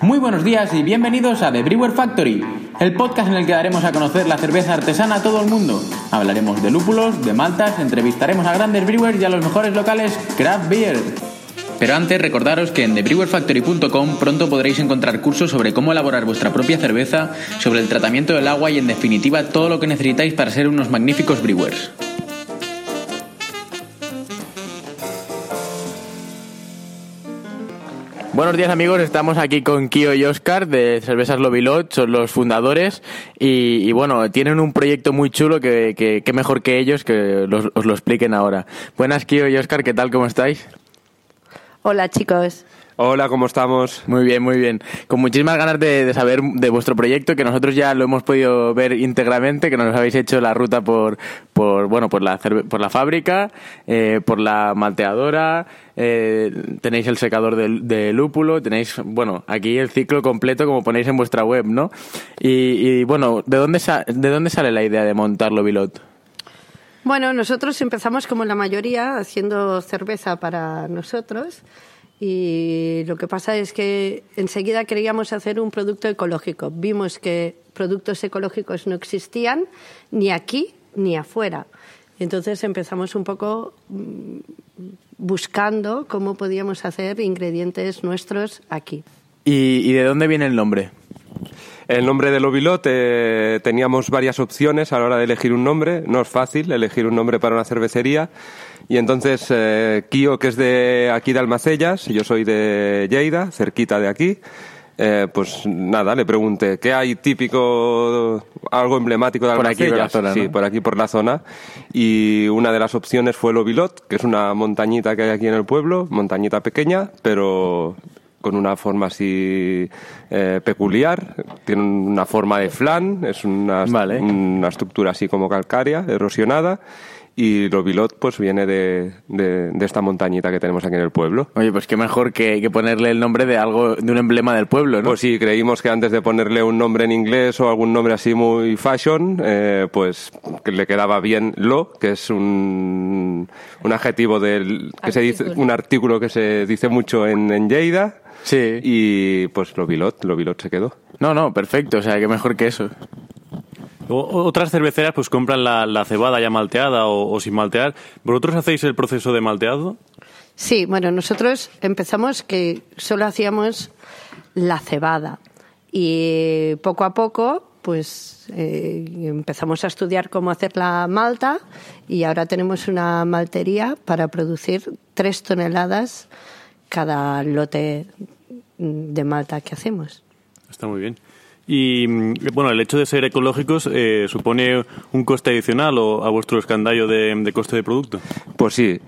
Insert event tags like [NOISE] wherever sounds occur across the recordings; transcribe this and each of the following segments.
Muy buenos días y bienvenidos a The Brewer Factory, el podcast en el que daremos a conocer la cerveza artesana a todo el mundo. Hablaremos de lúpulos, de maltas, entrevistaremos a grandes brewers y a los mejores locales craft beer. Pero antes recordaros que en thebrewerfactory.com pronto podréis encontrar cursos sobre cómo elaborar vuestra propia cerveza, sobre el tratamiento del agua y en definitiva todo lo que necesitáis para ser unos magníficos brewers. Buenos días amigos, estamos aquí con Kio y Oscar de Cervezas Lobilot, son los fundadores y, y bueno, tienen un proyecto muy chulo que, que, que mejor que ellos que los- os lo expliquen ahora. Buenas Kio y Oscar, ¿qué tal? ¿Cómo estáis? Hola chicos. Hola, ¿cómo estamos? Muy bien, muy bien. Con muchísimas ganas de, de saber de vuestro proyecto, que nosotros ya lo hemos podido ver íntegramente, que nos habéis hecho la ruta por, por bueno, por la, cerve- por la fábrica, eh, por la malteadora, eh, tenéis el secador de, lúpulo, tenéis, bueno, aquí el ciclo completo como ponéis en vuestra web, ¿no? Y, y, bueno, ¿de dónde, sa- ¿de dónde sale la idea de montarlo, Bilot? Bueno, nosotros empezamos como la mayoría haciendo cerveza para nosotros y lo que pasa es que enseguida queríamos hacer un producto ecológico. Vimos que productos ecológicos no existían ni aquí ni afuera. Entonces empezamos un poco mm, buscando cómo podíamos hacer ingredientes nuestros aquí. ¿Y, y de dónde viene el nombre? El nombre de Lobilot, eh, teníamos varias opciones a la hora de elegir un nombre. No es fácil elegir un nombre para una cervecería. Y entonces, eh, Kio, que es de aquí de Almacellas, y yo soy de Lleida, cerquita de aquí, eh, pues nada, le pregunté, ¿qué hay típico, algo emblemático de Por aquí, por la zona, Sí, ¿no? por aquí, por la zona. Y una de las opciones fue Lobilot, que es una montañita que hay aquí en el pueblo, montañita pequeña, pero con una forma así eh, peculiar. Tiene una forma de flan, es una, Vale. una estructura así como calcárea, erosionada. Y Lobilot pues viene de, de, de esta montañita que tenemos aquí en el pueblo. Oye, pues qué mejor que, que ponerle el nombre de algo, de un emblema del pueblo, ¿no? Pues sí, creímos que antes de ponerle un nombre en inglés o algún nombre así muy fashion, eh, pues que le quedaba bien lo, que es un, un adjetivo del que se dice, un artículo que se dice mucho en, en Lleida. Sí. Y pues Lobilot, Lobilot se quedó. No, no, perfecto, o sea, qué mejor que eso. O- Otras cerveceras pues compran la, la cebada ya malteada o, o sin maltear. ¿Vosotros hacéis el proceso de malteado? Sí, bueno, nosotros empezamos que solo hacíamos la cebada y poco a poco pues eh, empezamos a estudiar cómo hacer la malta y ahora tenemos una maltería para producir tres toneladas cada lote mm, de malta que hacemos. Está muy bien. Y mm, bueno, el hecho de ser ecológicos eh, supone un coste adicional o a vuestro escandallo de, coste de producto. Pues sí,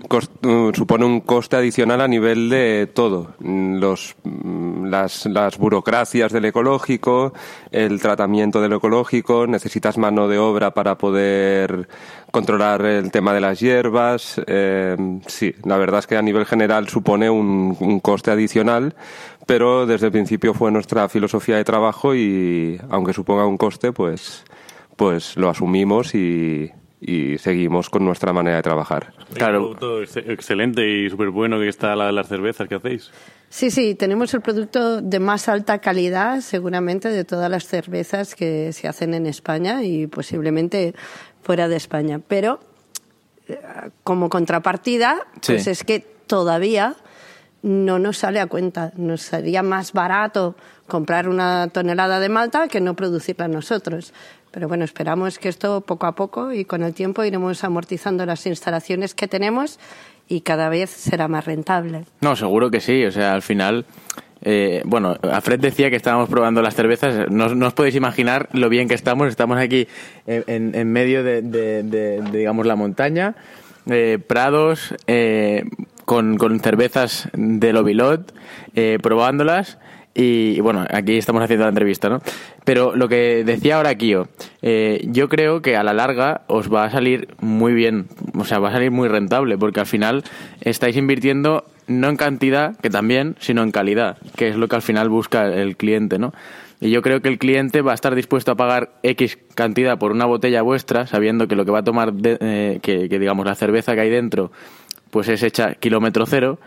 uh, supone un coste adicional a nivel de todo. Mm, Los, mm, las, las burocracias del ecológico, el tratamiento del ecológico, necesitas mano de obra para poder controlar el tema de las hierbas. eh, sí, la verdad es que a nivel general supone un coste adicional, pero desde el principio fue nuestra filosofía de trabajo y aunque suponga un coste, pues, pues lo asumimos y, y seguimos con nuestra manera de trabajar. Claro. Un producto ex- excelente y súper bueno que está la de las cervezas que hacéis. Sí, sí, tenemos el producto de más alta calidad, seguramente, de todas las cervezas que se hacen en España y posiblemente fuera de España. Pero, eh, como contrapartida, Sí. pues es que todavía no nos sale a cuenta. Nos sería más barato comprar una tonelada de malta que no producirla nosotros. Pero bueno, esperamos que esto poco a poco y con el tiempo iremos amortizando las instalaciones que tenemos y cada vez será más rentable. No, seguro que sí. O sea, al final. eh, bueno, Alfred decía que estábamos probando las cervezas. No, no os podéis imaginar lo bien que estamos. Estamos aquí en, en- medio de, digamos, la montaña, eh, prados, eh, con, cervezas de Lobilot, eh, probándolas. Y, bueno, aquí estamos haciendo la entrevista, ¿no? Pero lo que decía ahora Kio, eh, yo creo que a la larga os va a salir muy bien, o sea, va a salir muy rentable, porque al final estáis invirtiendo no en cantidad, que también, sino en calidad, que es lo que al final busca el cliente, ¿no? Y yo creo que el cliente va a estar dispuesto a pagar X cantidad por una botella vuestra, sabiendo que lo que va a tomar, de- eh, que digamos la cerveza que hay dentro, pues es hecha kilómetro cero,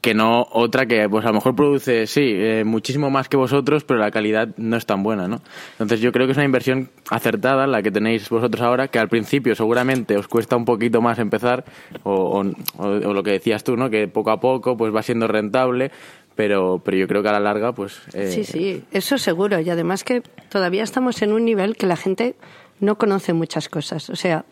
que no otra que pues a lo mejor produce, sí, eh, muchísimo más que vosotros, pero la calidad no es tan buena, ¿no? Entonces yo creo que es una inversión acertada la que tenéis vosotros ahora, que al principio seguramente os cuesta un poquito más empezar, o, lo que decías tú, ¿no? Que poco a poco pues va siendo rentable, pero, pero yo creo que a la larga pues... eh, Sí, sí, eso seguro. Y además que todavía estamos en un nivel que la gente no conoce muchas cosas. O sea,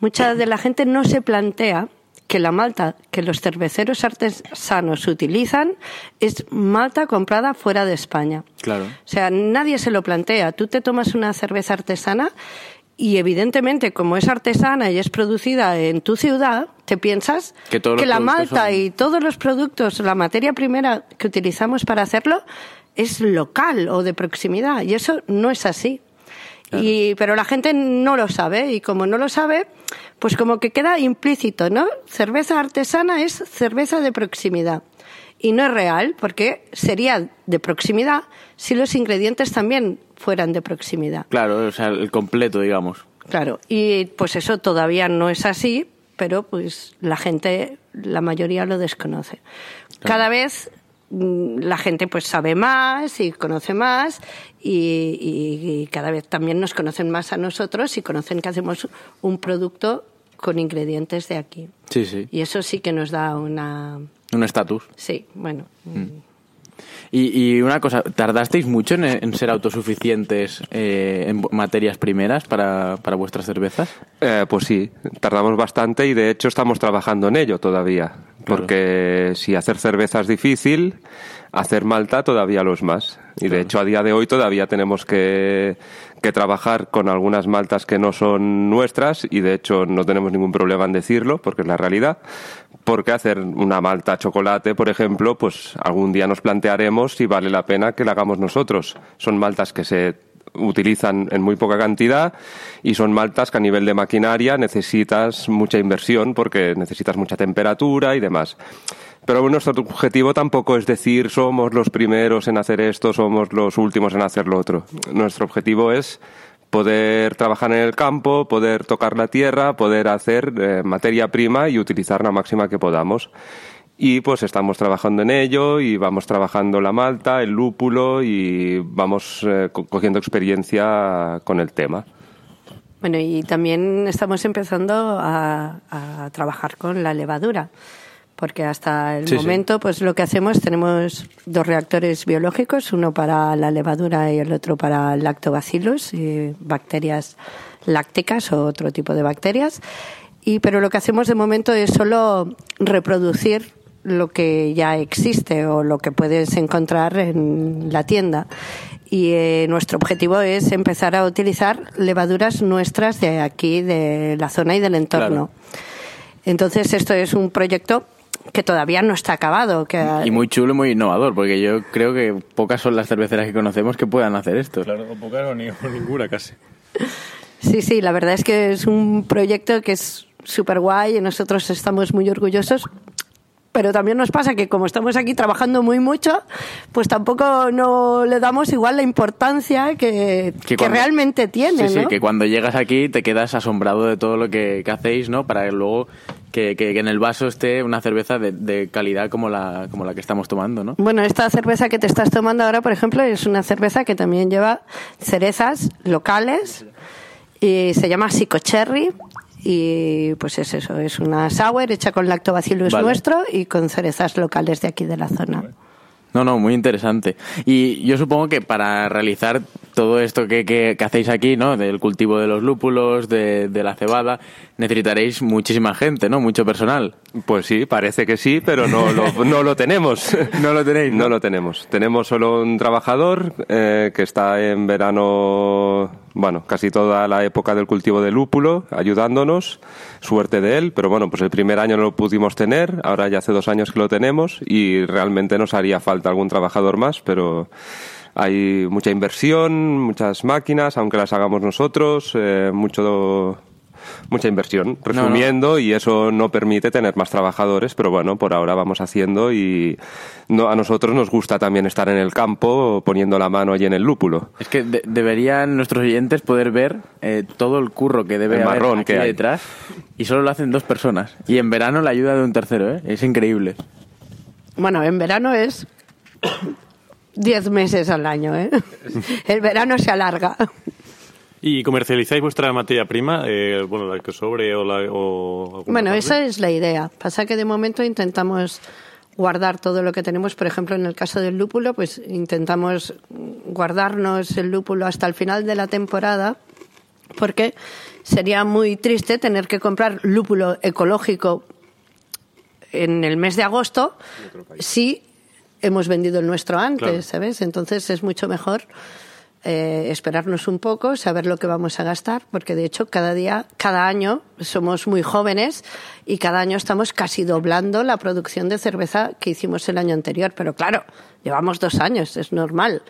mucha de la gente no se plantea que la malta que los cerveceros artesanos utilizan es malta comprada fuera de España. Claro. O sea, nadie se lo plantea. Tú te tomas una cerveza artesana y evidentemente como es artesana y es producida en tu ciudad, te piensas Que la malta son- y todos los productos, la materia primera que utilizamos para hacerlo es local o de proximidad y eso no es así. Y, pero la gente no lo sabe y como no lo sabe, pues como que queda implícito, ¿no? Cerveza artesana es cerveza de proximidad. Y no es real porque sería de proximidad si los ingredientes también fueran de proximidad. Claro, o sea, el completo, digamos. Claro, y pues eso todavía no es así, pero pues la gente, la mayoría lo desconoce. Cada vez la gente pues sabe más y conoce más y, y- y cada vez también nos conocen más a nosotros y conocen que hacemos un producto con ingredientes de aquí. Sí, sí. Y eso sí que nos da una... Un estatus. Sí, bueno. Y, y una cosa, ¿tardasteis mucho en, en ser autosuficientes eh, en materias primeras para, para vuestras cervezas? Eh, pues sí, tardamos bastante y de hecho estamos trabajando en ello todavía. Porque si hacer cerveza es difícil, hacer malta todavía lo es más. Y de hecho a día de hoy todavía tenemos que, que trabajar con algunas maltas que no son nuestras y de hecho no tenemos ningún problema en decirlo porque es la realidad. Porque hacer una malta chocolate, por ejemplo, pues algún día nos plantearemos si vale la pena que la hagamos nosotros. Son maltas que se utilizan en muy poca cantidad y son maltas que a nivel de maquinaria necesitas mucha inversión porque necesitas mucha temperatura y demás. Pero nuestro objetivo tampoco es decir somos los primeros en hacer esto, somos los últimos en hacer lo otro. Nuestro objetivo es poder trabajar en el campo, poder tocar la tierra, poder hacer eh, materia prima y utilizar la máxima que podamos. Y pues estamos trabajando en ello y vamos trabajando la malta, el lúpulo y vamos eh, co- cogiendo experiencia con el tema. Bueno, y también estamos empezando a, a trabajar con la levadura, porque hasta el Sí, sí. momento, pues lo que hacemos, tenemos dos reactores biológicos, uno para la levadura y el otro para lactobacillus, y bacterias lácticas o otro tipo de bacterias. Y, pero lo que hacemos de momento es solo reproducir lo que ya existe o lo que puedes encontrar en la tienda. Y eh, nuestro objetivo es empezar a utilizar levaduras nuestras de aquí, de la zona y del entorno. Entonces, esto es un proyecto que todavía no está acabado. Que, Y muy chulo y muy innovador, porque yo creo que pocas son las cerveceras que conocemos que puedan hacer esto. Claro, pocas o, ni- [LAUGHS] o ninguna casi. Sí, sí, la verdad es que es un proyecto que es súper guay y nosotros estamos muy orgullosos pero también nos pasa que como estamos aquí trabajando muy mucho, pues tampoco no le damos igual la importancia que, Que que cuando- realmente tiene, Sí, sí, que cuando llegas aquí te quedas asombrado de todo lo que, que hacéis, ¿no? Para luego que, que- que en el vaso esté una cerveza de, de calidad como la, como la que estamos tomando, ¿no? Bueno, esta cerveza que te estás tomando ahora, por ejemplo, es una cerveza que también lleva cerezas locales y se llama Cherry y pues es eso, es una sour hecha con lactobacillus Vale. nuestro y con cerezas locales de aquí de la zona. No, no, muy interesante. Y yo supongo que para realizar todo esto que, que- que hacéis aquí, ¿no? Del cultivo de los lúpulos, de, de la cebada, necesitaréis muchísima gente, ¿no? Mucho personal. Pues sí, parece que sí, pero no lo, no lo tenemos. [LAUGHS] No lo tenéis, ¿no? No lo tenemos. Tenemos solo un trabajador eh, que está en verano, bueno, casi toda la época del cultivo de lúpulo, ayudándonos. Suerte de él, pero bueno, pues el primer año no lo pudimos tener, ahora ya hace dos años que lo tenemos y realmente nos haría falta algún trabajador más, pero hay mucha inversión, muchas máquinas, aunque las hagamos nosotros, eh, mucho mucha inversión, No, no. resumiendo, y eso no permite tener más trabajadores, pero bueno, por ahora vamos haciendo y no, a nosotros nos gusta también estar en el campo poniendo la mano allí en el lúpulo. Es que de- deberían nuestros oyentes poder ver eh, todo el curro que debe El haber marrón aquí que hay. detrás y solo lo hacen dos personas. Y en verano la ayuda de un tercero, ¿eh? Es increíble. Bueno, en verano es [COUGHS] 10 meses al año, ¿eh? [LAUGHS] El verano se alarga. ¿Y comercializáis vuestra materia prima? Eh, bueno, la que sobre o la... O Bueno, parte? esa es la idea. Pasa que de momento intentamos guardar todo lo que tenemos. Por ejemplo, en el caso del lúpulo, pues intentamos guardarnos el lúpulo hasta el final de la temporada, porque sería muy triste tener que comprar lúpulo ecológico en el mes de agosto si hemos vendido el nuestro antes, Claro. ¿sabes? Entonces es mucho mejor eh, esperarnos un poco, saber lo que vamos a gastar, porque de hecho cada día, cada año somos muy jóvenes y cada año estamos casi doblando la producción de cerveza que hicimos el año anterior. Pero claro, llevamos dos años, es normal.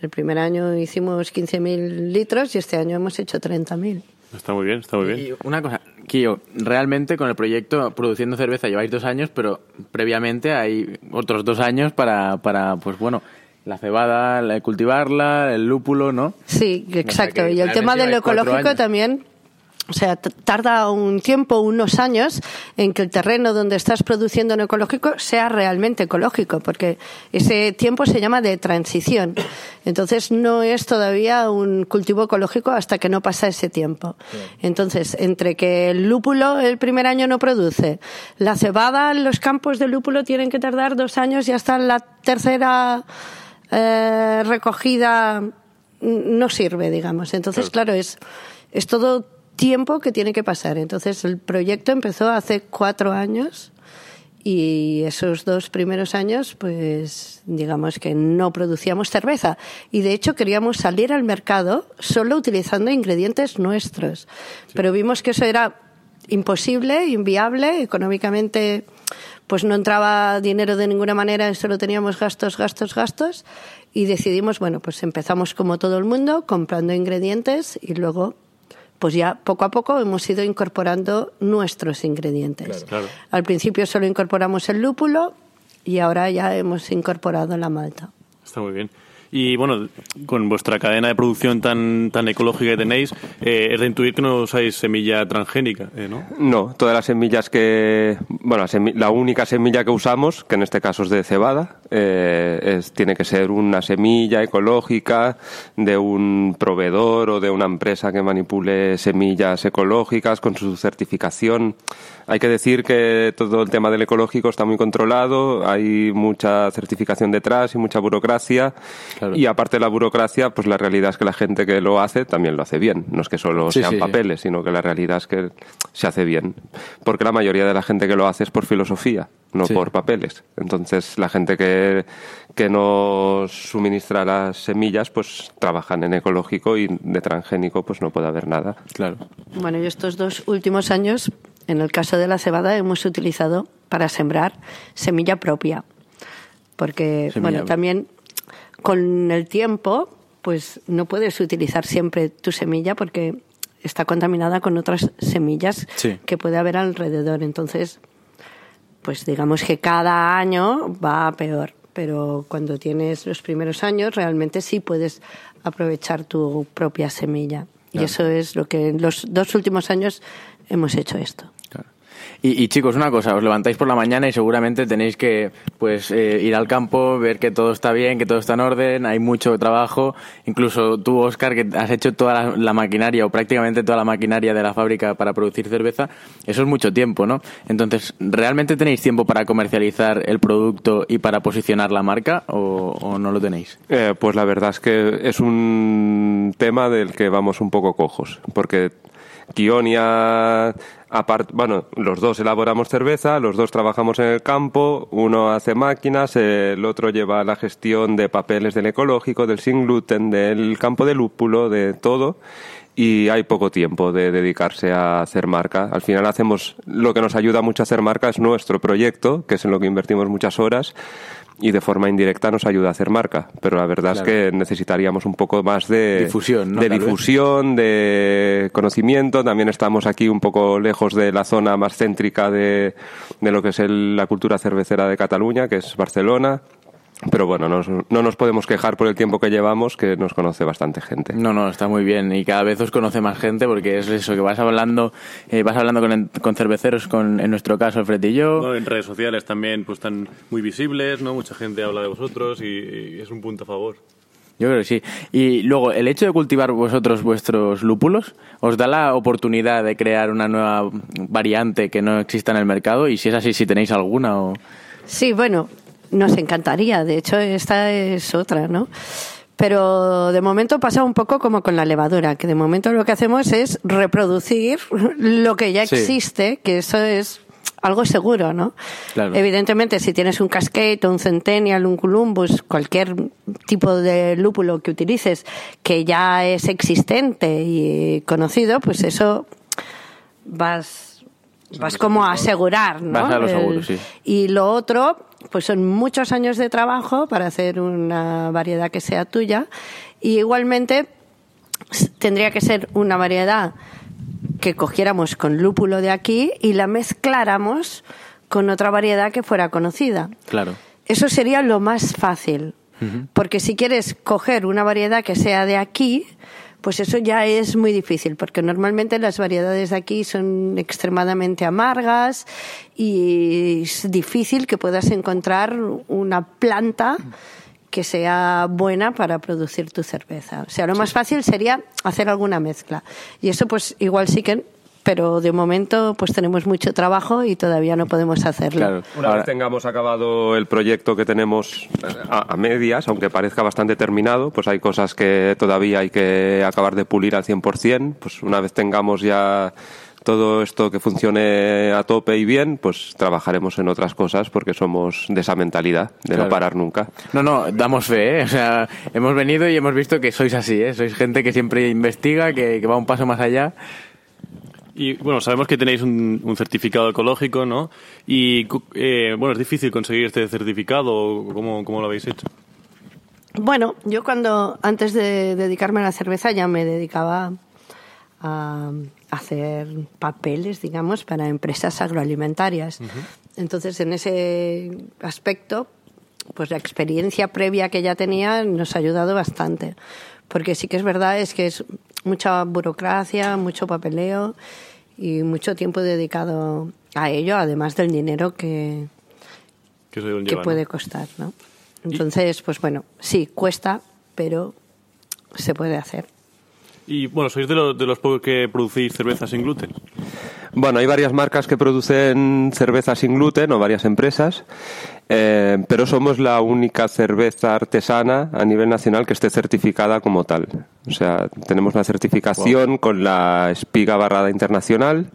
El primer año hicimos 15.000 litros y este año hemos hecho 30.000. Está muy bien, está muy bien. Y una cosa, Kio, realmente con el proyecto produciendo cerveza lleváis dos años, pero previamente hay otros dos años para, para pues bueno, la cebada, la- cultivarla, el lúpulo, ¿no? Sí, exacto. y el tema de lo ecológico también, o sea, tarda un tiempo, unos años, en que el terreno donde estás produciendo en ecológico sea realmente ecológico, porque ese tiempo se llama de transición. Entonces no es todavía un cultivo ecológico hasta que no pasa ese tiempo. Entonces, entre que el lúpulo el primer año no produce, la cebada, los campos de lúpulo tienen que tardar dos años y hasta la tercera eh, recogida no sirve, digamos. Entonces, claro, es, es todo tiempo que tiene que pasar. Entonces, el proyecto empezó hace cuatro años y esos dos primeros años, pues digamos que no producíamos cerveza. Y de hecho queríamos salir al mercado solo utilizando ingredientes nuestros. Pero vimos que eso era imposible, inviable, económicamente pues no entraba dinero de ninguna manera, solo teníamos gastos, gastos, gastos y decidimos, bueno, pues empezamos como todo el mundo comprando ingredientes y luego pues ya poco a poco hemos ido incorporando nuestros ingredientes. Claro. Al principio solo incorporamos el lúpulo y ahora ya hemos incorporado la malta. Está muy bien. Y bueno, con vuestra cadena de producción tan, tan ecológica que tenéis, eh, es de intuir que no usáis semilla transgénica, eh, ¿no? No, todas las semillas que. Bueno, la, única semilla que usamos, que en este caso es de cebada, eh, es- tiene que ser una semilla ecológica de un proveedor o de una empresa que manipule semillas ecológicas con su certificación. Hay que decir que todo el tema del ecológico está muy controlado, hay mucha certificación detrás y mucha burocracia. Claro. Y aparte de la burocracia, pues la realidad es que la gente que lo hace también lo hace bien. No es que solo Sí, sean sí, sí. papeles, sino que la realidad es que se hace bien. Porque la mayoría de la gente que lo hace es por filosofía, no Sí. por papeles. Entonces, la gente que, que nos suministra las semillas, pues trabajan en ecológico y de transgénico, pues no puede haber nada. Claro. Bueno, y estos dos últimos años, en el caso de la cebada, hemos utilizado para sembrar semilla propia. Porque, Semilla bueno, también con el tiempo, pues no puedes utilizar siempre tu semilla porque está contaminada con otras semillas Sí. que puede haber alrededor. Entonces, pues digamos que cada año va peor. Pero cuando tienes los primeros años, realmente sí puedes aprovechar tu propia semilla. Y eso es lo que en los dos últimos años hemos hecho esto. Y, chicos, una cosa, os levantáis por la mañana y seguramente tenéis que pues eh, ir al campo, ver que todo está bien, que todo está en orden, hay mucho trabajo. Incluso tú, Oscar, que has hecho toda la, maquinaria o prácticamente toda la maquinaria de la fábrica para producir cerveza, eso es mucho tiempo, ¿no? Entonces, ¿realmente tenéis tiempo para comercializar el producto y para posicionar la marca o, o no lo tenéis? Eh, pues la verdad es que es un tema del que vamos un poco cojos, porque Kionia Aparte, bueno, los dos elaboramos cerveza, los dos trabajamos en el campo, uno hace máquinas, el otro lleva la gestión de papeles del ecológico, del sin gluten, del campo de lúpulo, de todo y hay poco tiempo de dedicarse a hacer marca. Al final hacemos lo que nos ayuda mucho a hacer marca es nuestro proyecto, que es en lo que invertimos muchas horas y de forma indirecta nos ayuda a hacer marca. Pero la verdad es que necesitaríamos un poco más de difusión, de difusión, de conocimiento. También estamos aquí un poco lejos de la zona más céntrica de, de lo que es la cultura cervecera de Cataluña, que es Barcelona. Pero bueno, no nos podemos quejar por el tiempo que llevamos, que nos conoce bastante gente. No, no, está muy bien y cada vez os conoce más gente porque es eso, que vas hablando eh, vas hablando con, cerveceros, con, en nuestro caso Fred y yo. en redes sociales también pues están muy visibles, ¿no? Mucha gente habla de vosotros y, es un punto a favor. Yo creo que sí. Y luego, el hecho de cultivar vosotros vuestros lúpulos os da la oportunidad de crear una nueva variante que no exista en el mercado y si es así, si tenéis alguna o... Sí, bueno, nos encantaría. De hecho, esta es otra, ¿no? Pero de momento pasa un poco como con la levadura, que de momento lo que hacemos es reproducir [LAUGHS] lo que ya existe, que eso es algo seguro, ¿no? Evidentemente, si tienes un cascade, un centennial, un columbus, cualquier tipo de lúpulo que utilices que ya es existente y conocido, pues eso vas vas como a asegurar, ¿no? Vas a lo seguro, sí. Y lo otro, pues son muchos años de trabajo para hacer una variedad que sea tuya y igualmente tendría que ser una variedad que cogiéramos con lúpulo de aquí y la mezcláramos con otra variedad que fuera conocida. Claro. Eso sería lo más fácil, porque si quieres coger una variedad que sea de aquí, pues eso ya es muy difícil, porque normalmente las variedades de aquí son extremadamente amargas y es difícil que puedas encontrar una planta que sea buena para producir tu cerveza. O sea, lo más fácil sería hacer alguna mezcla. Y eso pues igual sí que pero de momento pues tenemos mucho trabajo y todavía no podemos hacerlo. Una vez tengamos acabado el proyecto que tenemos eh, a, medias, aunque parezca bastante terminado, pues hay cosas que todavía hay que acabar de pulir al 100%, pues una vez tengamos ya todo esto que funcione a tope y bien, pues trabajaremos en otras cosas porque somos de esa mentalidad, de no parar nunca. No, no, damos fe, ¿eh? O sea, hemos venido y hemos visto que sois así, ¿eh? Sois gente que siempre investiga, que va un paso más allá y bueno, sabemos que tenéis un, certificado ecológico, ¿no? Y eh, bueno, es difícil conseguir este certificado. ¿Cómo, ¿Cómo lo habéis hecho? Bueno, yo cuando antes de dedicarme a la cerveza ya me dedicaba a hacer papeles, digamos, para empresas agroalimentarias. Entonces, en ese aspecto, pues la experiencia previa que ya tenía nos ha ayudado bastante. Porque sí que es verdad, es que es mucha burocracia, mucho papeleo y mucho tiempo dedicado a ello, además del dinero que, que, puede costar, ¿no? Entonces, pues bueno, sí, cuesta, pero se puede hacer. Y bueno, ¿sois de, de los pocos que producís cerveza sin gluten? Bueno, hay varias marcas que producen cerveza sin gluten o varias empresas, eh, pero somos la única cerveza artesana a nivel nacional que esté certificada como tal. O sea, tenemos la certificación con la espiga barrada internacional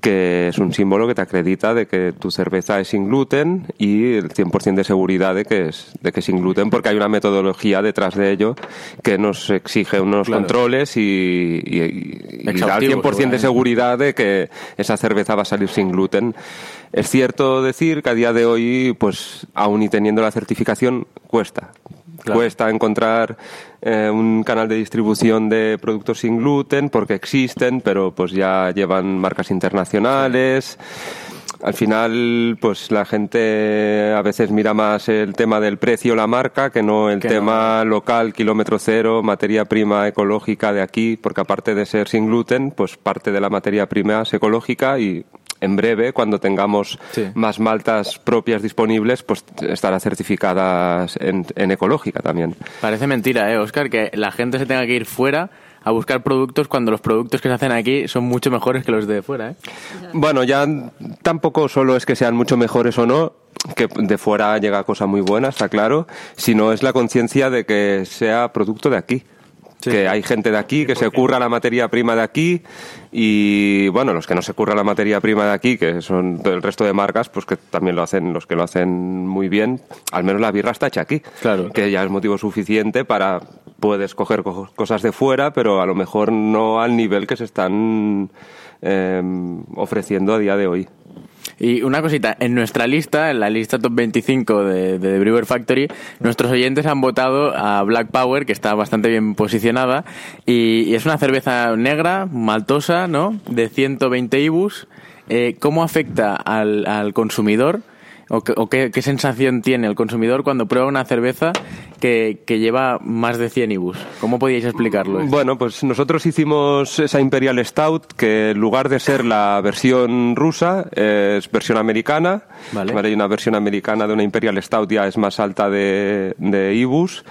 que es un símbolo que te acredita de que tu cerveza es sin gluten y el 100% de seguridad de que es de que es sin gluten porque hay una metodología detrás de ello que nos exige unos controles y, y, da el 100% de seguridad de que esa cerveza va a salir sin gluten. Es cierto decir que a día de hoy, pues aún y teniendo la certificación, cuesta. Cuesta encontrar eh, un canal de distribución de productos sin gluten porque existen, pero pues ya llevan marcas internacionales. al final, pues la gente a veces mira más el tema del precio, la marca, que no el tema local, kilómetro cero, materia prima ecológica de aquí, porque aparte de ser sin gluten, pues parte de la materia prima es ecológica y en breve, cuando tengamos más maltas propias disponibles, pues estará certificadas en, en ecológica también. Parece mentira, ¿eh, Oscar? Que la gente se tenga que ir fuera a buscar productos cuando los productos que se hacen aquí son mucho mejores que los de fuera. ¿eh? Bueno, ya tampoco solo es que sean mucho mejores o no, que de fuera llega cosa muy buena, está claro, sino es la conciencia de que sea producto de aquí. Que hay gente de aquí que se curra la materia prima de aquí y, bueno, los que no se curra la materia prima de aquí, que son el resto de marcas, pues que también lo hacen, los que lo hacen muy bien, al menos la birra está hecha aquí. Claro. Que ya es motivo suficiente para puedes coger cosas de fuera, pero a lo mejor no al nivel que se están em, ofreciendo a día de hoy. Y una cosita, en nuestra lista, en la lista top 25 de, de Brewer Factory, nuestros oyentes han votado a Black Power, que está bastante bien posicionada, y, es una cerveza negra, maltosa, ¿no? De 120 IBUs. Eh, ¿Cómo afecta al, al consumidor? ¿O, qué, sensación tiene el consumidor cuando prueba una cerveza que, lleva más de 100 IBUs? ¿Cómo podíais explicarlo? Bueno, pues nosotros hicimos esa Imperial Stout que en lugar de ser la versión rusa es versión americana. Vale. Hay una versión americana de una Imperial Stout ya es más alta de, de IBUs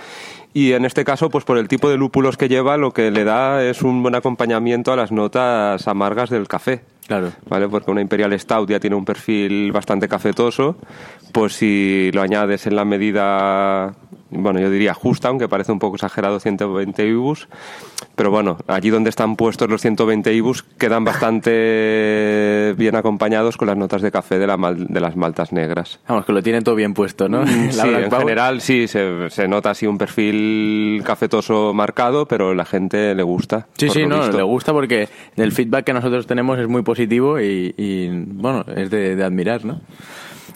y en este caso, pues por el tipo de lúpulos que lleva, lo que le da es un buen acompañamiento a las notas amargas del café. Claro. ¿Vale? Porque una Imperial Stout ya tiene un perfil bastante cafetoso, pues si lo añades en la medida bueno, yo diría justa, aunque parece un poco exagerado 120 IBUs, pero bueno, allí donde están puestos los 120 IBUs quedan bastante [LAUGHS] bien acompañados con las notas de café de, la de las maltas negras. Vamos, que lo tienen todo bien puesto, ¿no? Mm, [LAUGHS] sí, en general sí, se, se, nota así un perfil cafetoso marcado, pero la gente le gusta. Sí, sí, no, le gusta porque el feedback que nosotros tenemos es muy positivo y, bueno, es de, de admirar, ¿no?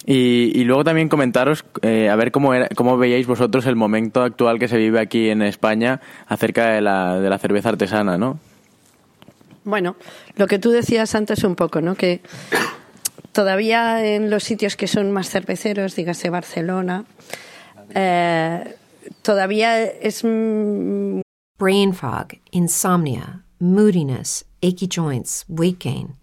Y, luego también comentaros, eh, a ver cómo, era, cómo veíais vosotros el momento actual que se vive aquí en España acerca de la, de la cerveza artesana, ¿no? Bueno, lo que tú decías antes un poco, ¿no? Que todavía en los sitios que son más cerveceros, dígase Barcelona, eh, todavía es... Brain fog, insomnia, moodiness, achy joints, weight gain.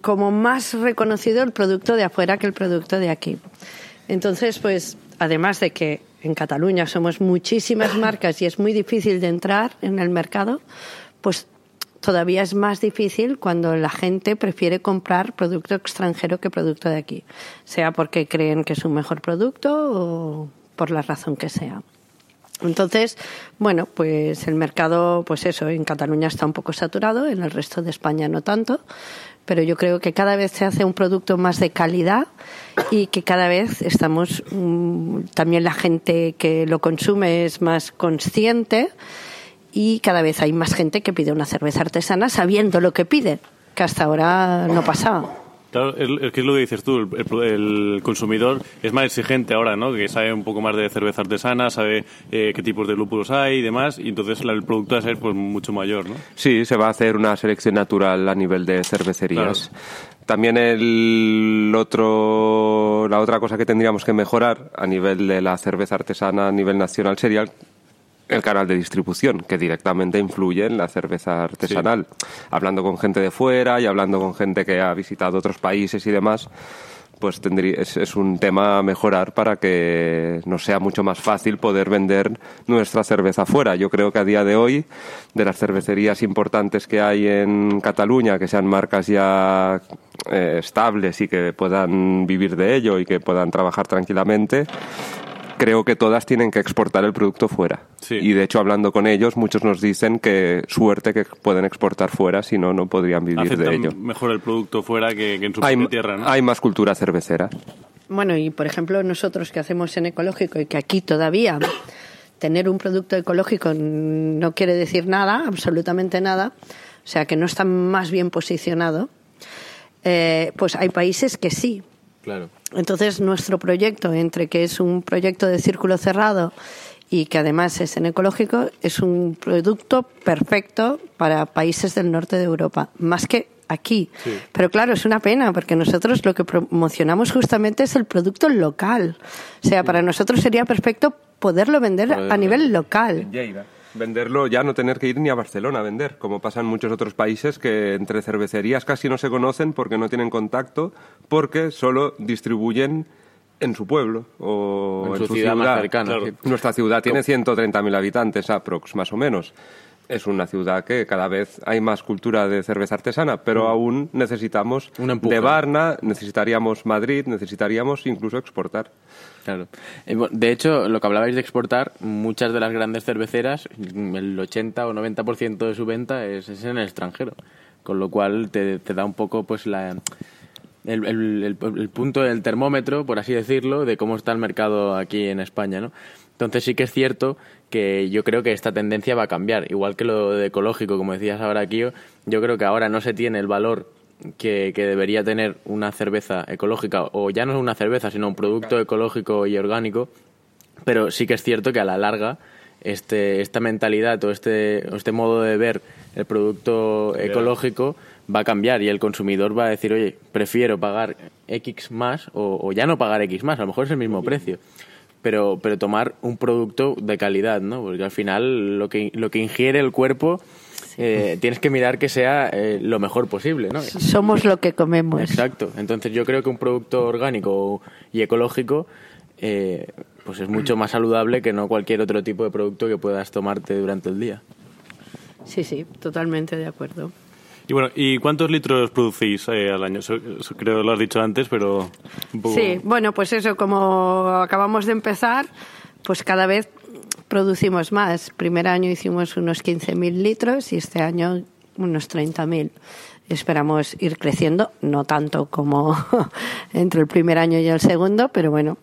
como más reconocido el producto de afuera que el producto de aquí. Entonces, pues, además de que en Cataluña somos muchísimas [COUGHS] marcas y es muy difícil de entrar en el mercado, pues todavía es más difícil cuando la gente prefiere comprar producto extranjero que producto de aquí, sea porque creen que es un mejor producto o por la razón que sea. Entonces, bueno, pues el mercado, pues eso, en Cataluña está un poco saturado, en el resto de España no tanto, pero yo creo que cada vez se hace un producto más de calidad y que cada vez estamos, mm, también la gente que lo consume es más consciente y cada vez hay más gente que pide una cerveza artesana sabiendo lo que pide, que hasta ahora no pasaba. Claro, es, que es lo que dices tú, el, consumidor es más exigente ahora, ¿no? Que sabe un poco más de cerveza artesana, sabe eh, qué tipos de lúpulos hay y demás, y entonces el producto va a ser pues mucho mayor, ¿no? Sí, se va a hacer una selección natural a nivel de cervecerías. También el otro, la otra cosa que tendríamos que mejorar a nivel de la cerveza artesana a nivel nacional sería el canal de distribución, que directamente influye en la cerveza artesanal. Hablando con gente de fuera y hablando con gente que ha visitado otros países y demás, pues tendría, es, es un tema a mejorar para que nos sea mucho más fácil poder vender nuestra cerveza fuera. Yo creo que a día de hoy, de las cervecerías importantes que hay en Cataluña, que sean marcas ya eh, estables y que puedan vivir de ello y que puedan trabajar tranquilamente, creo que todas tienen que exportar el producto fuera. Sí. Y de hecho, hablando con ellos, muchos nos dicen que suerte que pueden exportar fuera, si no, no podrían vivir de ello. mejor el producto fuera que, que en su Hay, propia tierra, ¿no? hay más cultura cervecera. Bueno, y por ejemplo, nosotros que hacemos en ecológico y que aquí todavía tener un producto ecológico no quiere decir nada, absolutamente nada, o sea que no está más bien posicionado, eh, pues hay países que sí. Claro. Entonces, nuestro proyecto, entre que es un proyecto de círculo cerrado y que además es en ecológico, es un producto perfecto para países del norte de Europa, más que aquí. Pero claro, es una pena, porque nosotros lo que promocionamos justamente es el producto local. O sea, para nosotros sería perfecto poderlo vender a nivel local. Venderlo, ya no tener que ir ni a Barcelona a vender, como pasa en muchos otros países que entre cervecerías casi no se conocen porque no tienen contacto, porque solo distribuyen en su pueblo o En su ciudad más cercana, Claro. sí. Nuestra ciudad tiene 130.000 habitantes, aprox, más o menos. Es una ciudad que cada vez hay más cultura de cerveza artesana, pero aún necesitamos de Varna, necesitaríamos Madrid, necesitaríamos incluso exportar. Claro. Eh, De hecho, lo que hablabais de exportar, muchas de las grandes cerveceras, el 80 o 90% de su venta es, es en el extranjero. Con lo cual te, da un poco pues la, el- el punto del termómetro, por así decirlo, de cómo está el mercado aquí en España, ¿no? Entonces sí que es cierto que yo creo que esta tendencia va a cambiar. Igual que lo de ecológico, como decías ahora, Kio, yo creo que ahora no se tiene el valor que, que debería tener una cerveza ecológica, o ya no una cerveza, sino un producto ecológico y orgánico, pero sí que es cierto que a la larga este, esta mentalidad o este, este modo de ver el producto ecológico va a cambiar y el consumidor va a decir, oye, prefiero pagar X más o, o ya no pagar X más, a lo mejor es el mismo precio. Pero, pero tomar un producto de calidad, ¿no? Porque al final lo que, lo que ingiere el cuerpo eh, tienes que mirar que sea eh, lo mejor posible, ¿no? Somos lo que comemos. Exacto. Entonces yo creo que un producto orgánico y ecológico eh, pues es mucho más saludable que no cualquier otro tipo de producto que puedas tomarte durante el día. Sí, sí, totalmente de acuerdo. Y bueno, ¿y cuántos litros producís eh, al año? Eso- eso creo que lo has dicho antes, pero un poco... Sí, bueno, pues eso, como acabamos de empezar, pues cada vez producimos más. Primer año hicimos unos 15.000 litros y este año unos 30.000. Esperamos ir creciendo, no tanto como [LAUGHS] entre el primer año y el segundo, pero bueno.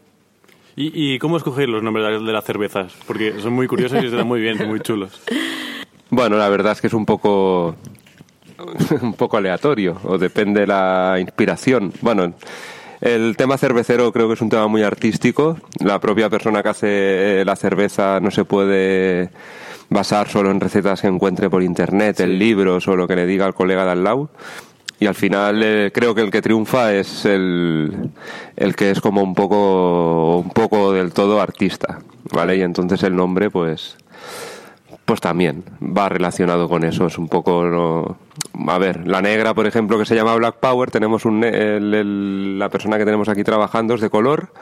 ¿Y, y cómo escogéis los nombres de de las cervezas? Porque son muy curiosos y están muy bien, muy chulos. [LAUGHS] Bueno, la verdad es que es un poco [LAUGHS] un poco aleatorio o depende la inspiración. Bueno, el tema cervecero creo que es un tema muy artístico. La propia persona que hace la cerveza no se puede basar solo en recetas que encuentre por internet, en libros o lo que le diga al colega de al lado. Y al final eh, creo que el que triunfa es el, el que es como un poco un poco del todo artista, ¿vale? Y entonces el nombre pues pues también va relacionado con eso. Es un poco. lo- A ver, la negra, por ejemplo, que se llama Black Power, tenemos un. el- el- la persona que tenemos aquí trabajando es de color.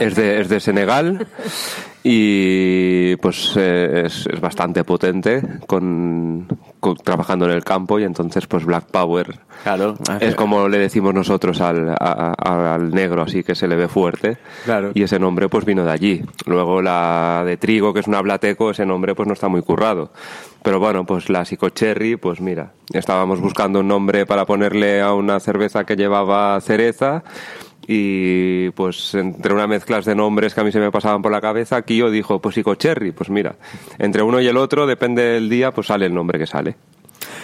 Es de, es de Senegal [LAUGHS] y pues eh, es, es bastante potente con, con- trabajando en el campo y entonces pues Black Power Claro. es como le decimos nosotros al, a- al negro, así que se le ve fuerte. Claro. Y ese nombre pues vino de allí. Luego la de trigo, que es una blateco, ese nombre pues no está muy currado. Pero bueno, pues la psicocherry, pues mira, estábamos buscando un nombre para ponerle a una cerveza que llevaba cereza y pues entre una mezcla de nombres que a mí se me pasaban por la cabeza, Kio dijo, pues psicocherry, pues mira, entre uno y el otro, depende del día, pues sale el nombre que sale.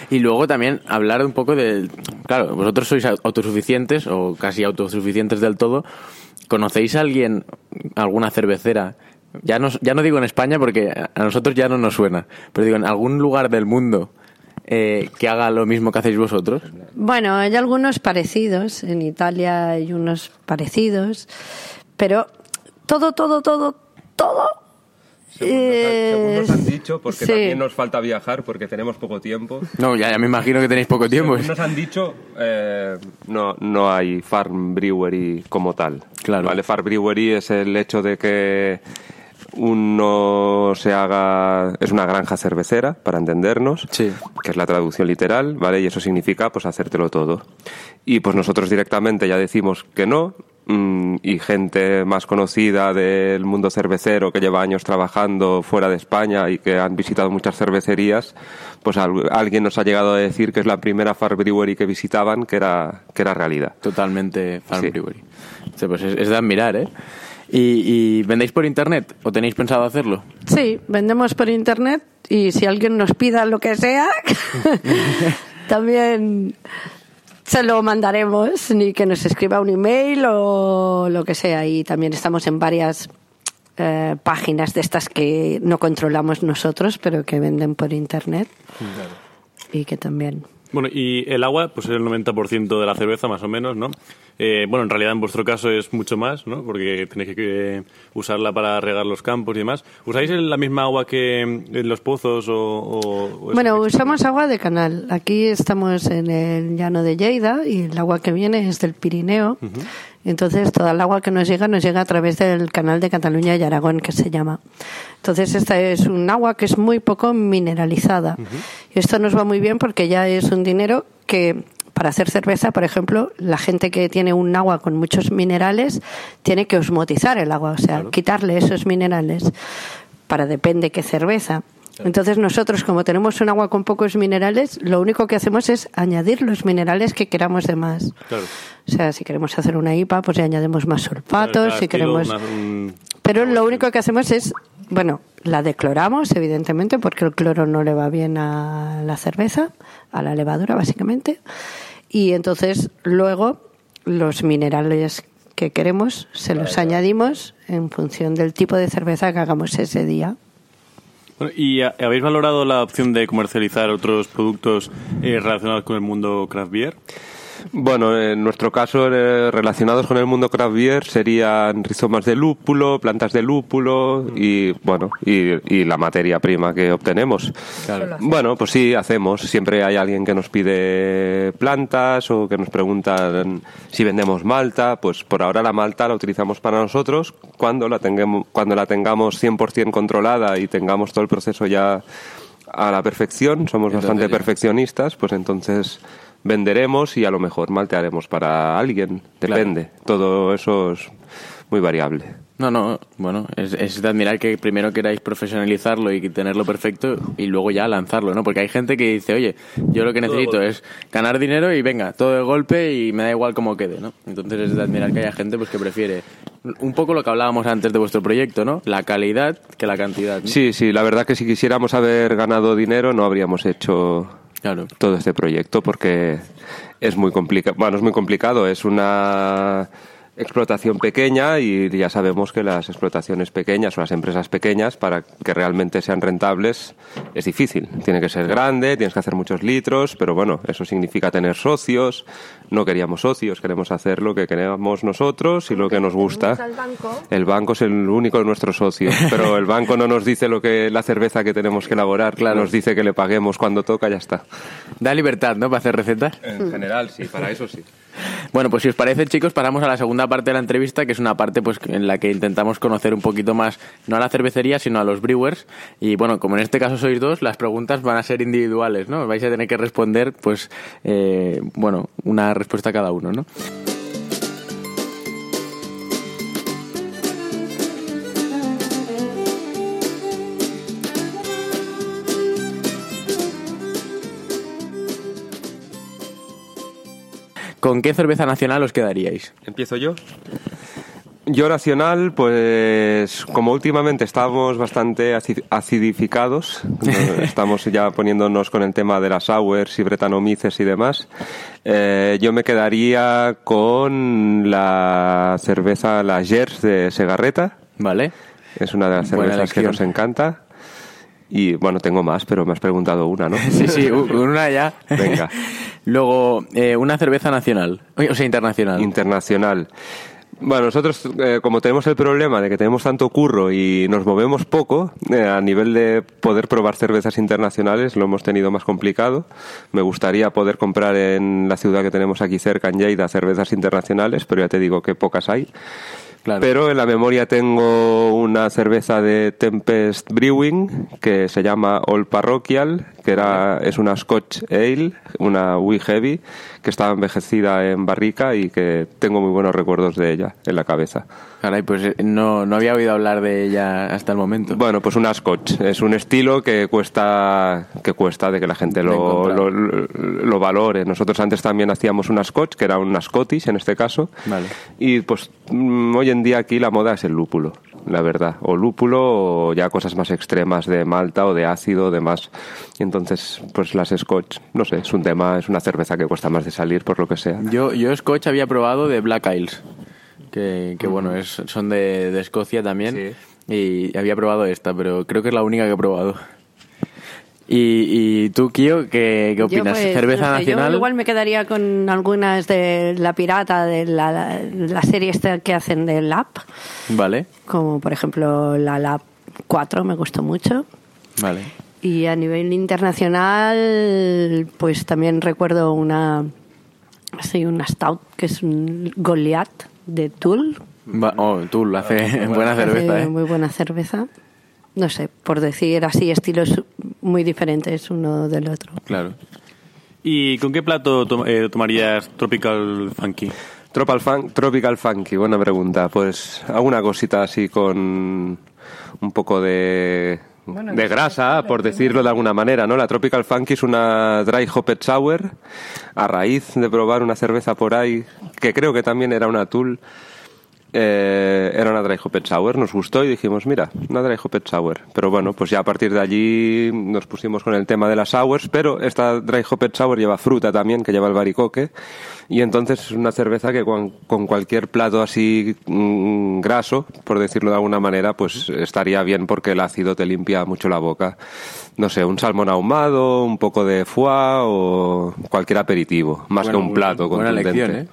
Y luego también hablar un poco del... Claro, vosotros sois autosuficientes o casi autosuficientes del todo. ¿Conocéis a alguien, alguna cervecera? Ya no, ya no digo en España porque a nosotros ya no nos suena, pero digo en algún lugar del mundo eh, que haga lo mismo que hacéis vosotros. Bueno, hay algunos parecidos. En Italia hay unos parecidos. Pero todo, todo, todo, todo Según, nos han, según nos han Eh, dicho, porque sí. también nos falta viajar porque tenemos poco tiempo. No, ya, ya me imagino que tenéis poco tiempo. Según nos han dicho, eh, no, no hay farm brewery como tal. Claro. ¿vale? Farm brewery es el hecho de que uno se haga es una granja cervecera para entendernos Sí. que es la traducción literal vale y eso significa pues hacértelo todo y pues nosotros directamente ya decimos que no mm, y gente más conocida del mundo cervecero que lleva años trabajando fuera de España y que han visitado muchas cervecerías pues al- alguien nos ha llegado a decir que es la primera farm brewery que visitaban que era que era realidad Totalmente Farm Sí. Brewery. Sí, pues es, es de admirar, ¿eh? ¿Y, y vendéis por internet o tenéis pensado hacerlo? Sí, vendemos por internet y si alguien nos pida lo que sea, [LAUGHS] también se lo mandaremos, ni que nos escriba un email o lo que sea. Y también estamos en varias eh, páginas de estas que no controlamos nosotros, pero que venden por internet. Y que también. Bueno, y el agua, pues es el 90% de la cerveza, más o menos, ¿no? Eh, bueno, en realidad en vuestro caso es mucho más, ¿no? Porque tenéis que eh, usarla para regar los campos y demás. ¿Usáis la misma agua que en los pozos o...? o- o Bueno, usamos agua de canal. Aquí estamos en el llano de Lleida y el agua que viene es del Pirineo. Entonces, toda el agua que nos llega nos llega a través del canal de Cataluña y Aragón, que se llama. Entonces, esta es un agua que es muy poco mineralizada. Y esto nos va muy bien porque ya es un dinero que para hacer cerveza, por ejemplo, la gente que tiene un agua con muchos minerales tiene que osmotizar el agua, o sea, quitarle esos minerales para depende qué cerveza. Entonces nosotros, como tenemos un agua con pocos minerales, lo único que hacemos es añadir los minerales que queramos de más. Claro. O sea, si queremos hacer una IPA, pues le añadimos más Claro, sulfatos, si queremos... Pero lo único que hacemos es, bueno, la decloramos, evidentemente, porque el cloro no le va bien a la cerveza, a la levadura, básicamente. Y entonces, luego, los minerales que queremos se los añadimos en función del tipo de cerveza que hagamos ese día. Bueno, ¿Y ha- habéis valorado la opción de comercializar otros productos eh, relacionados con el mundo craft beer? Bueno, en nuestro caso, eh, relacionados con el mundo craft beer, serían rizomas de lúpulo, plantas de lúpulo y, bueno, y, y la materia prima que obtenemos. Claro. Bueno, pues sí, hacemos. Siempre hay alguien que nos pide plantas o que nos preguntan si vendemos malta. Pues por ahora la malta la utilizamos para nosotros. Cuando la, tengamos, cuando la tengamos 100% controlada y tengamos todo el proceso ya a la perfección, somos bastante ya. perfeccionistas, pues entonces venderemos y a lo mejor maltearemos para alguien. Depende. Todo eso es muy variable. No, no, bueno, es, es de admirar que primero queráis profesionalizarlo y tenerlo perfecto y luego ya lanzarlo, ¿no? Porque hay gente que dice, oye, yo lo que necesito es ganar dinero y venga, todo de golpe y me da igual cómo quede, ¿no? Entonces es de admirar que haya gente pues que prefiere un poco lo que hablábamos antes de vuestro proyecto, ¿no? La calidad que la cantidad. ¿no? Sí, sí, la verdad que si quisiéramos haber ganado dinero no habríamos hecho Claro. todo este proyecto porque es muy complicado. Bueno, es muy complicado, es una explotación pequeña y ya sabemos que las explotaciones pequeñas o las empresas pequeñas para que realmente sean rentables es difícil. Tiene que ser grande, tienes que hacer muchos litros, pero bueno, eso significa tener socios. No queríamos socios, queremos hacer lo que queremos nosotros y lo que nos gusta. El banco es el único de nuestros socios, [LAUGHS] pero el banco no nos dice lo que la cerveza que tenemos que elaborar, Claro. nos dice que le paguemos cuando toca, ya está. Da libertad, ¿no? Para hacer recetas. En general, sí, para eso sí. Bueno, pues si os parece, chicos, pasamos a la segunda parte de la entrevista, que es una parte pues en la que intentamos conocer un poquito más, no a la cervecería, sino a los brewers. Y bueno, como en este caso sois dos, las preguntas van a ser individuales, ¿no? Vais a tener que responder, pues, eh, bueno, una respuesta cada uno, ¿no? ¿Con qué cerveza nacional os quedaríais? ¿Empiezo yo? Yo nacional, pues como últimamente estamos bastante aci- acidificados, [LAUGHS] estamos ya poniéndonos con el tema de las sours y bretanomices y demás, eh, yo me quedaría con la cerveza La Gers de Segarreta, ¿Vale? es una de las cervezas que nos encanta. Y bueno, tengo más, pero me has preguntado una, ¿no? [LAUGHS] Sí, sí, una ya. Venga. [LAUGHS] Luego, eh, una cerveza nacional, o sea, internacional. Internacional. Bueno, nosotros eh, como tenemos el problema de que tenemos tanto curro y nos movemos poco, eh, a nivel de poder probar cervezas internacionales lo hemos tenido más complicado. Me gustaría poder comprar en la ciudad que tenemos aquí cerca, en Lleida, cervezas internacionales, pero ya te digo que pocas hay. Pero en la memoria tengo una cerveza de Tempest Brewing que se llama All Parroquial, que era, es una Scotch Ale, una Wee Heavy, que estaba envejecida en barrica y que tengo muy buenos recuerdos de ella en la cabeza. Caray, pues eh, no, no había oído hablar de ella hasta el momento. Bueno, pues una Scotch. Es un estilo que cuesta, que cuesta de que la gente lo, lo, lo- lo valore. Nosotros antes también hacíamos una Scotch, que era una Scottish en este caso. Vale. Y pues mm, hoy en día aquí la moda es el lúpulo, la verdad. O lúpulo o ya cosas más extremas de malta o de ácido o demás. Y entonces, pues las Scotch, no sé, es un tema, es una cerveza que cuesta más de salir por lo que sea. Yo, yo Scotch había probado de Black Isles, que, que bueno, es, son de, de Escocia también, y había probado esta, pero creo que es la única que he probado. ¿Y, y tú, Kio, qué, qué Yo, opinas? pues, ¿Cerveza no sé, nacional? Yo igual me quedaría con algunas de La Pirata, de la, la serie esta que hacen de Lab, Vale, como por ejemplo la Lab 4, me gustó mucho. vale. Y a nivel internacional, pues también recuerdo una, sí, una Stout, que es un Goliath de Tool. Va- oh, lo hace buena cerveza, Hace ¿eh? Muy buena cerveza. No sé, por decir así, estilos muy diferentes uno del otro. Claro. ¿Y con qué plato to- eh, tomarías Tropical Funky? Tropical, fun- tropical Funky, buena pregunta. Pues alguna cosita así con un poco de, de grasa, por decirlo de alguna manera, ¿no? La Tropical Funky es una dry hopped sour a raíz de probar una cerveza por ahí que creo que también era una Tool. Eh, era una dry hopped sour, nos gustó y dijimos, mira, una dry hopped sour. Pero bueno, pues ya a partir de allí nos pusimos con el tema de las sours, pero esta dry hopped sour lleva fruta también, que lleva el baricoque, y entonces es una cerveza que con, con cualquier plato así mm, graso, por decirlo de alguna manera, pues estaría bien porque el ácido te limpia mucho la boca. No sé, un salmón ahumado, un poco de foie o cualquier aperitivo, más Bueno, que un plato Buena contundente. ¿eh?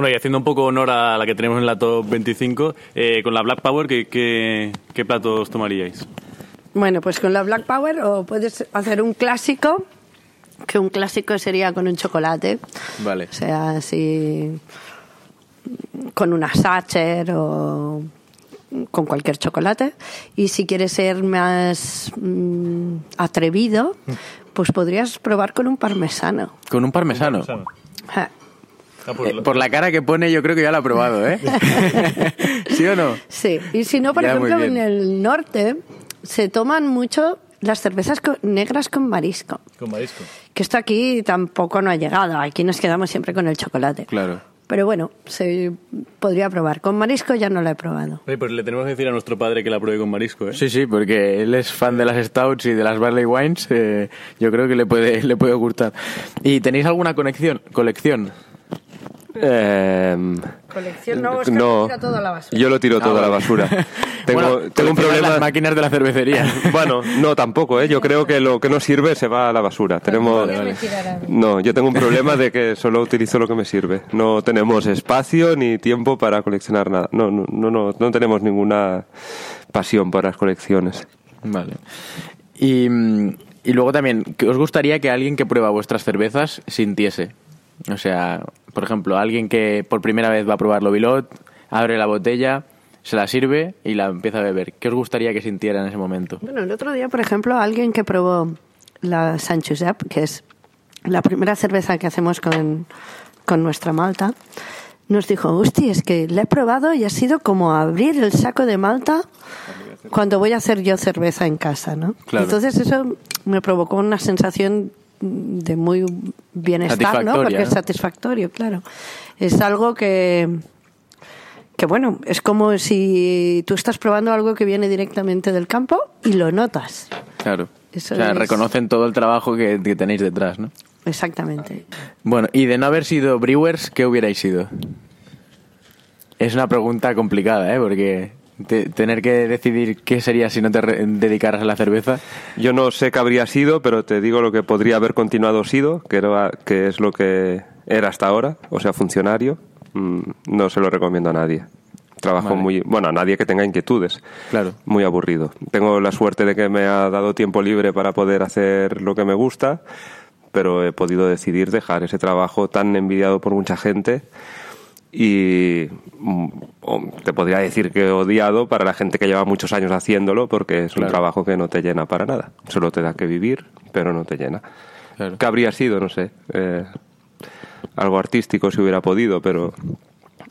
Bueno, y haciendo un poco honor a la que tenemos en la top 25, eh, con la Black Power, ¿qué, qué, qué platos tomaríais? Bueno, pues con la Black Power o puedes hacer un clásico, que un clásico sería con un chocolate. Vale. O sea, así con una Sacher o con cualquier chocolate. Y si quieres ser más mm, atrevido, pues podrías probar con un parmesano. Con un parmesano. Ja. Ah, pues Eh, por la cara que pone, yo creo que ya lo ha probado, ¿eh? [LAUGHS] ¿Sí o no? Sí, y si no, por Ya, ejemplo, en el norte se toman mucho las cervezas co- negras con marisco. Con marisco. Que esto aquí tampoco no ha llegado. Aquí nos quedamos siempre con el chocolate. Claro. Pero bueno, se podría probar. Con marisco ya no lo he probado. Oye, pues le tenemos que decir a nuestro padre que la pruebe con marisco, ¿eh? Sí, sí, porque él es fan de las stouts y de las barley wines. eh, yo creo que le puede, le puede gustar. ¿Y tenéis alguna conexión, colección? Em, Colección no, Oscar, no, tira todo a la basura. yo lo tiro todo a la basura. [LAUGHS] tengo, Bueno, tengo un problema. las máquinas de la cervecería. [LAUGHS] Bueno, no tampoco, ¿eh? Yo creo que lo que no sirve se va a la basura. Tenemos, Vale, vale. no, yo tengo un problema de que solo utilizo lo que me sirve. No tenemos espacio ni tiempo para coleccionar nada. No, no, no, no, no tenemos ninguna pasión por las colecciones. Vale. Y, y luego también, ¿qué ¿os gustaría que alguien que prueba vuestras cervezas sintiese? O sea, por ejemplo, alguien que por primera vez va a probar Lobilot, abre la botella, se la sirve y la empieza a beber. ¿Qué os gustaría que sintiera en ese momento? Bueno, el otro día, por ejemplo, alguien que probó la San Josep, que es la primera cerveza que hacemos con, con nuestra malta, nos dijo, hostia, es que la he probado y ha sido como abrir el saco de malta cuando voy a hacer yo cerveza en casa, ¿no? Claro. Entonces eso me provocó una sensación de muy bienestar, ¿no? Porque es satisfactorio, claro. Es algo que que bueno, es como si tú estás probando algo que viene directamente del campo y lo notas. Claro. Eso o sea, es- reconocen todo el trabajo que, que tenéis detrás, ¿no? Exactamente. Bueno, y de no haber sido brewers, ¿qué hubierais sido? Es una pregunta complicada, ¿eh? Porque te- tener que decidir qué sería si no te dedicaras a la cerveza. Yo no sé qué habría sido, pero te digo lo que podría haber continuado sido, que, era, que es lo que era hasta ahora, o sea, funcionario. mm, no se lo recomiendo a nadie. Trabajo Vale. muy, bueno, a nadie que tenga inquietudes. Claro. Muy aburrido. Tengo la suerte de que me ha dado tiempo libre para poder hacer lo que me gusta, pero he podido decidir dejar ese trabajo tan envidiado por mucha gente y mm, te podría decir que odiado para la gente que lleva muchos años haciéndolo porque es un trabajo que no te llena para nada. Solo te da que vivir, pero no te llena. Claro. ¿Qué habría sido? No sé. eh, algo artístico si hubiera podido, pero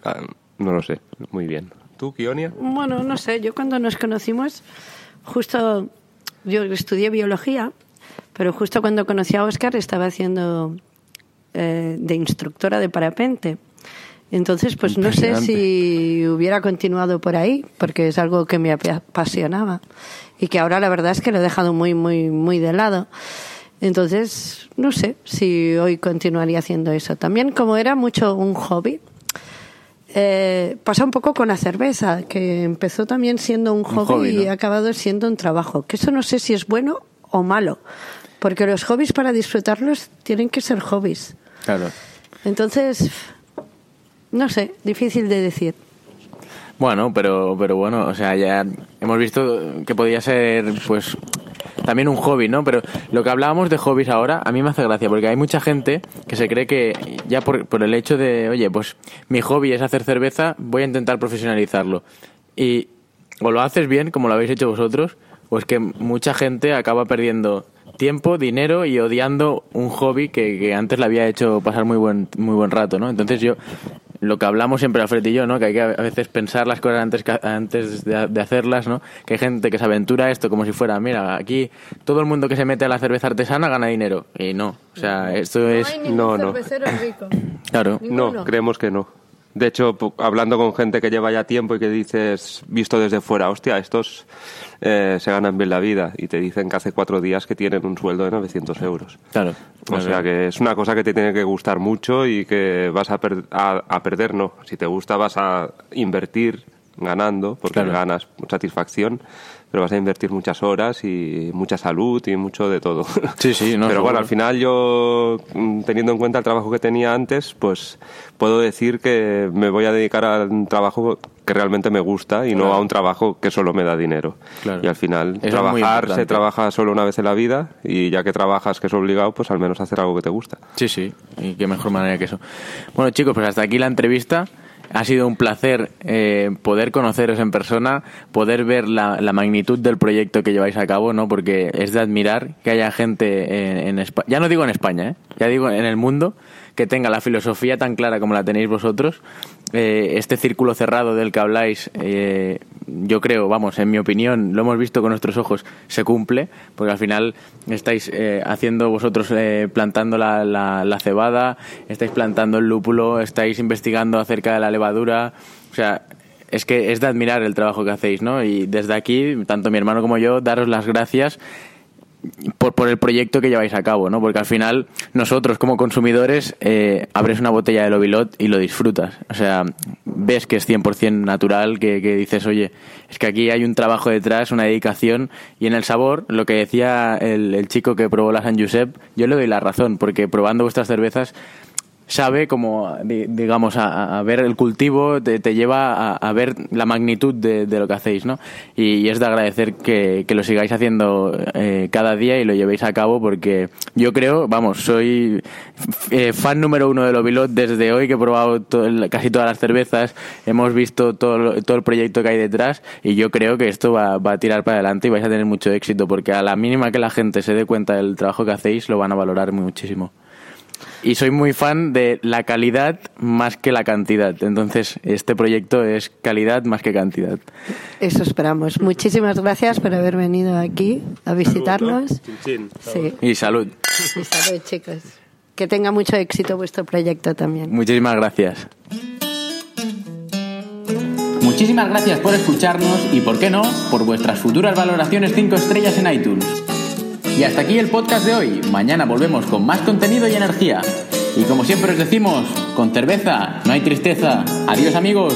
ah, no lo sé. Muy bien. ¿Tú, Kionia? Bueno, no sé, yo cuando nos conocimos, justo yo estudié biología, pero justo cuando conocí a Oscar estaba haciendo eh, de instructora de parapente. Entonces, pues no sé si hubiera continuado por ahí, porque es algo que me apa- apasionaba y que ahora la verdad es que lo he dejado muy, muy, muy de lado. Entonces, no sé si hoy continuaría haciendo eso. También como era mucho un hobby, eh, pasa un poco con la cerveza, que empezó también siendo un hobby, hobby, y ha acabado siendo un trabajo. Que eso no sé si es bueno o malo, porque los hobbies para disfrutarlos tienen que ser hobbies. Claro. Entonces, no sé, difícil de decir. Bueno, pero, pero bueno, o sea, ya hemos visto que podía ser, pues, también un hobby, ¿no? Pero lo que hablábamos de hobbies ahora, a mí me hace gracia, porque hay mucha gente que se cree que ya por, por el hecho de, oye, pues mi hobby es hacer cerveza, voy a intentar profesionalizarlo. Y o lo haces bien, como lo habéis hecho vosotros, o es que mucha gente acaba perdiendo tiempo, dinero y odiando un hobby que, que antes le había hecho pasar muy buen, muy buen rato, ¿no? Entonces yo, lo que hablamos siempre Alfred y yo, ¿no? Que hay que a veces pensar las cosas antes, que- antes de, de hacerlas, ¿no? Que hay gente que se aventura a esto como si fuera, mira, aquí todo el mundo que se mete a la cerveza artesana gana dinero. Y no, o sea, esto es... No, no. rico. Claro, Ninguno. No, creemos que no. De hecho, hablando con gente que lleva ya tiempo y que dices, visto desde fuera, hostia, estos eh, se ganan bien la vida y te dicen que hace cuatro días que tienen un sueldo de 900 euros. claro. O sea que es una cosa que te tiene que gustar mucho y que vas a, per- a, a perder, no. Si te gusta vas a invertir ganando, porque Claro. ganas satisfacción, pero vas a invertir muchas horas y mucha salud y mucho de todo. Sí, sí, no, [LAUGHS] Pero seguro. bueno, al final yo, mm, teniendo en cuenta el trabajo que tenía antes, pues puedo decir que me voy a dedicar a un trabajo que realmente me gusta y no a un trabajo que solo me da dinero. Claro. Y al final, Eso trabajar se trabaja solo una vez en la vida y ya que trabajas que es obligado, pues al menos hacer algo que te gusta. Sí, sí, y qué mejor manera que eso. Bueno, chicos, pues hasta aquí la entrevista. Ha sido un placer eh, poder conoceros en persona, poder ver la, la magnitud del proyecto que lleváis a cabo, ¿no? Porque es de admirar que haya gente en, en España, ya no digo en España, ¿eh? ya digo en el mundo, que tenga la filosofía tan clara como la tenéis vosotros. Eh, este círculo cerrado del que habláis, eh, yo creo, vamos, en mi opinión, lo hemos visto con nuestros ojos, se cumple, porque al final estáis eh, haciendo vosotros, eh, plantando la, la- la cebada, estáis plantando el lúpulo, estáis investigando acerca de la levadura, o sea, es que es de admirar el trabajo que hacéis, ¿no? Y desde aquí, tanto mi hermano como yo, daros las gracias por, por el proyecto que lleváis a cabo, ¿no? Porque al final nosotros como consumidores eh, abres una botella de Lobilot y lo disfrutas. O sea, ves que es 100% natural, que, que dices, oye, es que aquí hay un trabajo detrás, una dedicación y en el sabor, lo que decía el, el chico que probó la San Josep, yo le doy la razón, porque probando vuestras cervezas sabe como, di- digamos, a, ver el cultivo, te, lleva a, a ver la magnitud de, lo que hacéis, ¿no? Y, es de agradecer que, lo sigáis haciendo eh, cada día y lo llevéis a cabo porque yo creo, vamos, soy eh, fan número uno de Lobilot desde hoy que he probado casi todas las cervezas, hemos visto todo, todo el proyecto que hay detrás y yo creo que esto va, va a tirar para adelante y vais a tener mucho éxito porque a la mínima que la gente se dé cuenta del trabajo que hacéis lo van a valorar muchísimo. Y soy muy fan de la calidad más que la cantidad. Entonces, este proyecto es calidad más que cantidad. Eso esperamos. Muchísimas gracias por haber venido aquí a visitarnos. Sí, Y salud. y salud, chicos. Que tenga mucho éxito vuestro proyecto también. Muchísimas gracias. Muchísimas gracias por escucharnos y, por qué no, por vuestras futuras valoraciones 5 estrellas en iTunes. Y hasta aquí el podcast de hoy. Mañana volvemos con más contenido y energía. Y como siempre os decimos, con cerveza no hay tristeza. Adiós amigos.